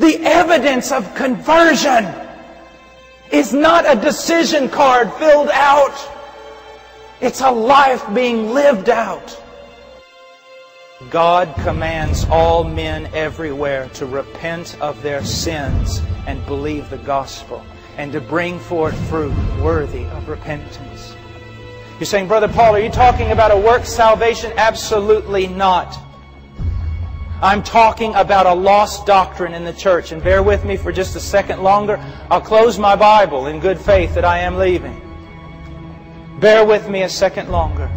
The evidence of conversion is not a decision card filled out. It's a life being lived out. God commands all men everywhere to repent of their sins and believe the gospel and to bring forth fruit worthy of repentance. You're saying, Brother Paul, are you talking about a work salvation? Absolutely not. I'm talking about a lost doctrine in the church. And bear with me for just a second longer. I'll close my Bible in good faith that I am leaving. Bear with me a second longer.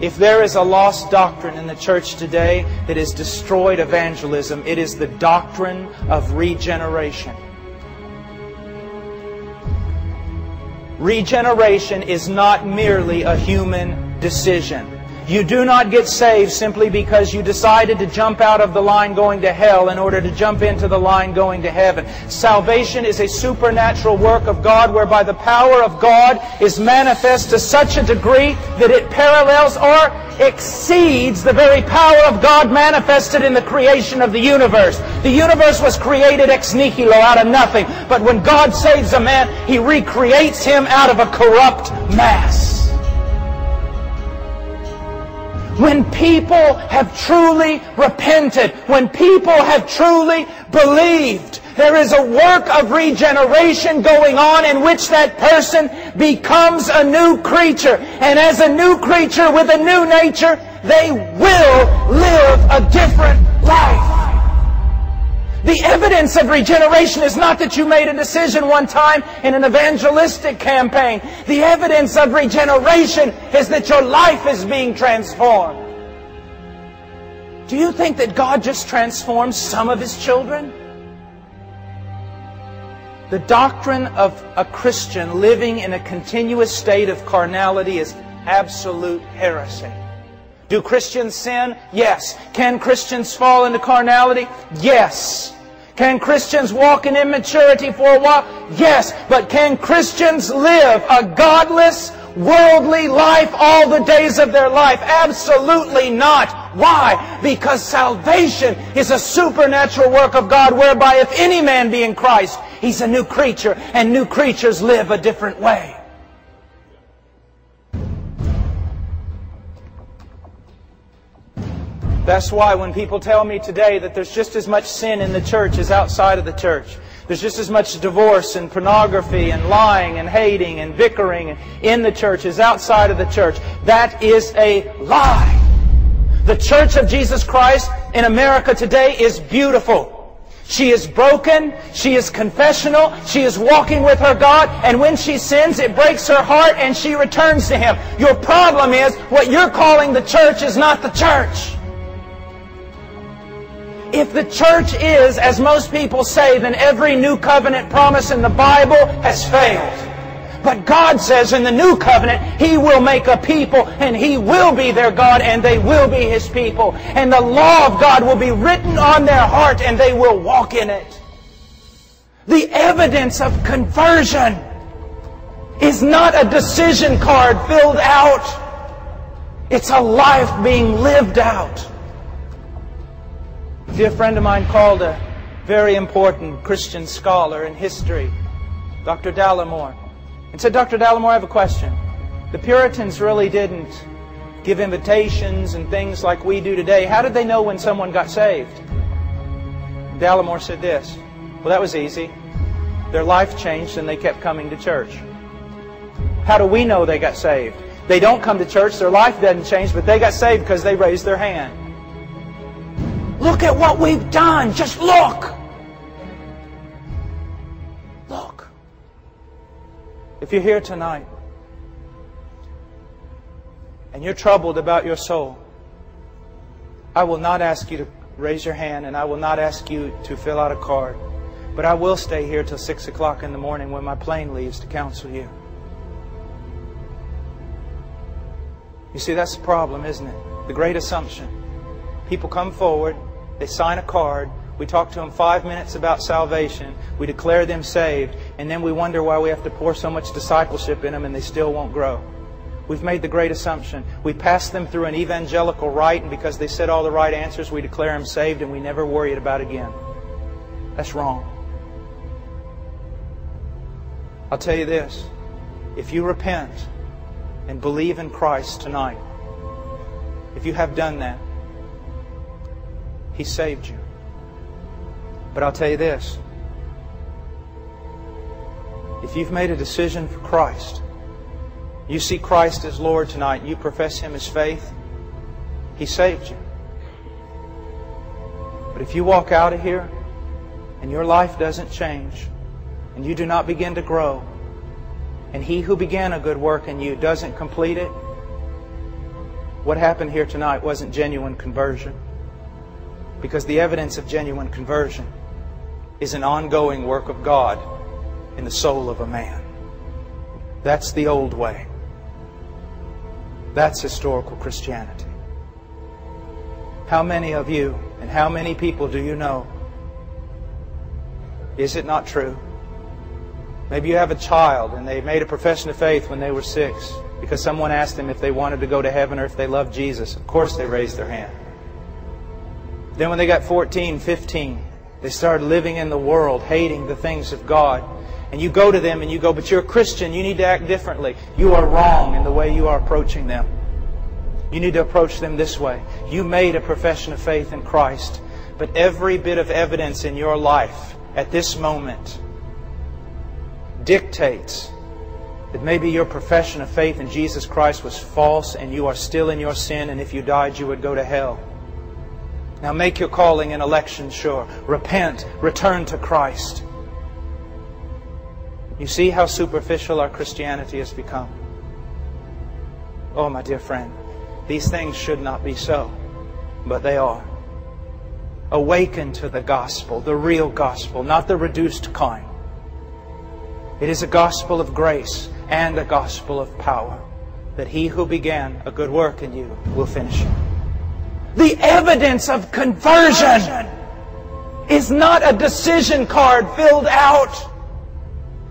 If there is a lost doctrine in the church today that has destroyed evangelism, it is the doctrine of regeneration. Regeneration is not merely a human decision. You do not get saved simply because you decided to jump out of the line going to hell in order to jump into the line going to heaven. Salvation is a supernatural work of God whereby the power of God is manifest to such a degree that it parallels or exceeds the very power of God manifested in the creation of the universe. The universe was created ex nihilo out of nothing. But when God saves a man, He recreates him out of a corrupt mass. When people have truly repented, when people have truly believed, there is a work of regeneration going on in which that person becomes a new creature. And as a new creature with a new nature, they will live a different life. The evidence of regeneration is not that you made a decision one time in an evangelistic campaign. The evidence of regeneration is that your life is being transformed. Do you think that God just transforms some of His children? The doctrine of a Christian living in a continuous state of carnality is absolute heresy. Do Christians sin? Yes. Can Christians fall into carnality? Yes. Can Christians walk in immaturity for a while? Yes. But can Christians live a godless, worldly life all the days of their life? Absolutely not. Why? Because salvation is a supernatural work of God whereby if any man be in Christ, he's a new creature and new creatures live a different way. That's why when people tell me today that there's just as much sin in the church as outside of the church, there's just as much divorce and pornography and lying and hating and bickering in the church as outside of the church, that is a lie. The Church of Jesus Christ in America today is beautiful. She is broken. She is confessional. She is walking with her God. And when she sins, it breaks her heart and she returns to Him. Your problem is what you're calling the church is not the church. If the church is, as most people say, then every new covenant promise in the Bible has failed. But God says in the new covenant, He will make a people and He will be their God and they will be His people. And the law of God will be written on their heart and they will walk in it. The evidence of conversion is not a decision card filled out. It's a life being lived out. Dear friend of mine called a very important Christian scholar in history, Dr. Dallimore, and said, Dr. Dallimore, I have a question. The Puritans really didn't give invitations and things like we do today. How did they know when someone got saved? Dallimore said this, Well, that was easy. Their life changed and they kept coming to church. How do we know they got saved? They don't come to church, their life doesn't change, but they got saved because they raised their hand. Look at what we've done. Just look. Look. If you're here tonight and you're troubled about your soul, I will not ask you to raise your hand and I will not ask you to fill out a card. But I will stay here till 6 o'clock in the morning when my plane leaves to counsel you. You see, that's the problem, isn't it? The great assumption. People come forward, they sign a card. We talk to them five minutes about salvation. We declare them saved. And then we wonder why we have to pour so much discipleship in them and they still won't grow. We've made the great assumption. We pass them through an evangelical rite, and because they said all the right answers, we declare them saved and we never worry about it again. That's wrong. I'll tell you this. If you repent and believe in Christ tonight, if you have done that, He saved you. But I'll tell you this. If you've made a decision for Christ, you see Christ as Lord tonight, you profess Him as faith, He saved you. But if you walk out of here and your life doesn't change, and you do not begin to grow, and He who began a good work in you doesn't complete it, what happened here tonight wasn't genuine conversion. Because the evidence of genuine conversion is an ongoing work of God in the soul of a man. That's the old way. That's historical Christianity. How many of you and how many people do you know? Is it not true? Maybe you have a child and they made a profession of faith when they were six because someone asked them if they wanted to go to heaven or if they loved Jesus. Of course they raised their hand. Then when they got 14, 15, they started living in the world, hating the things of God. And you go to them and you go, but you're a Christian, you need to act differently. You are wrong in the way you are approaching them. You need to approach them this way. You made a profession of faith in Christ, but every bit of evidence in your life at this moment dictates that maybe your profession of faith in Jesus Christ was false and you are still in your sin, and if you died, you would go to hell. Now make your calling and election sure. Repent, return to Christ. You see how superficial our Christianity has become? Oh, my dear friend, these things should not be so, but they are. Awaken to the gospel, the real gospel, not the reduced kind. It is a gospel of grace and a gospel of power, that he who began a good work in you will finish it. The evidence of conversion is not a decision card filled out.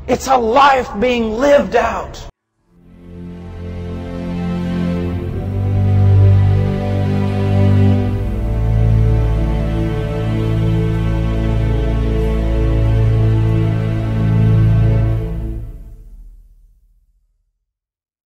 It's a life being lived out.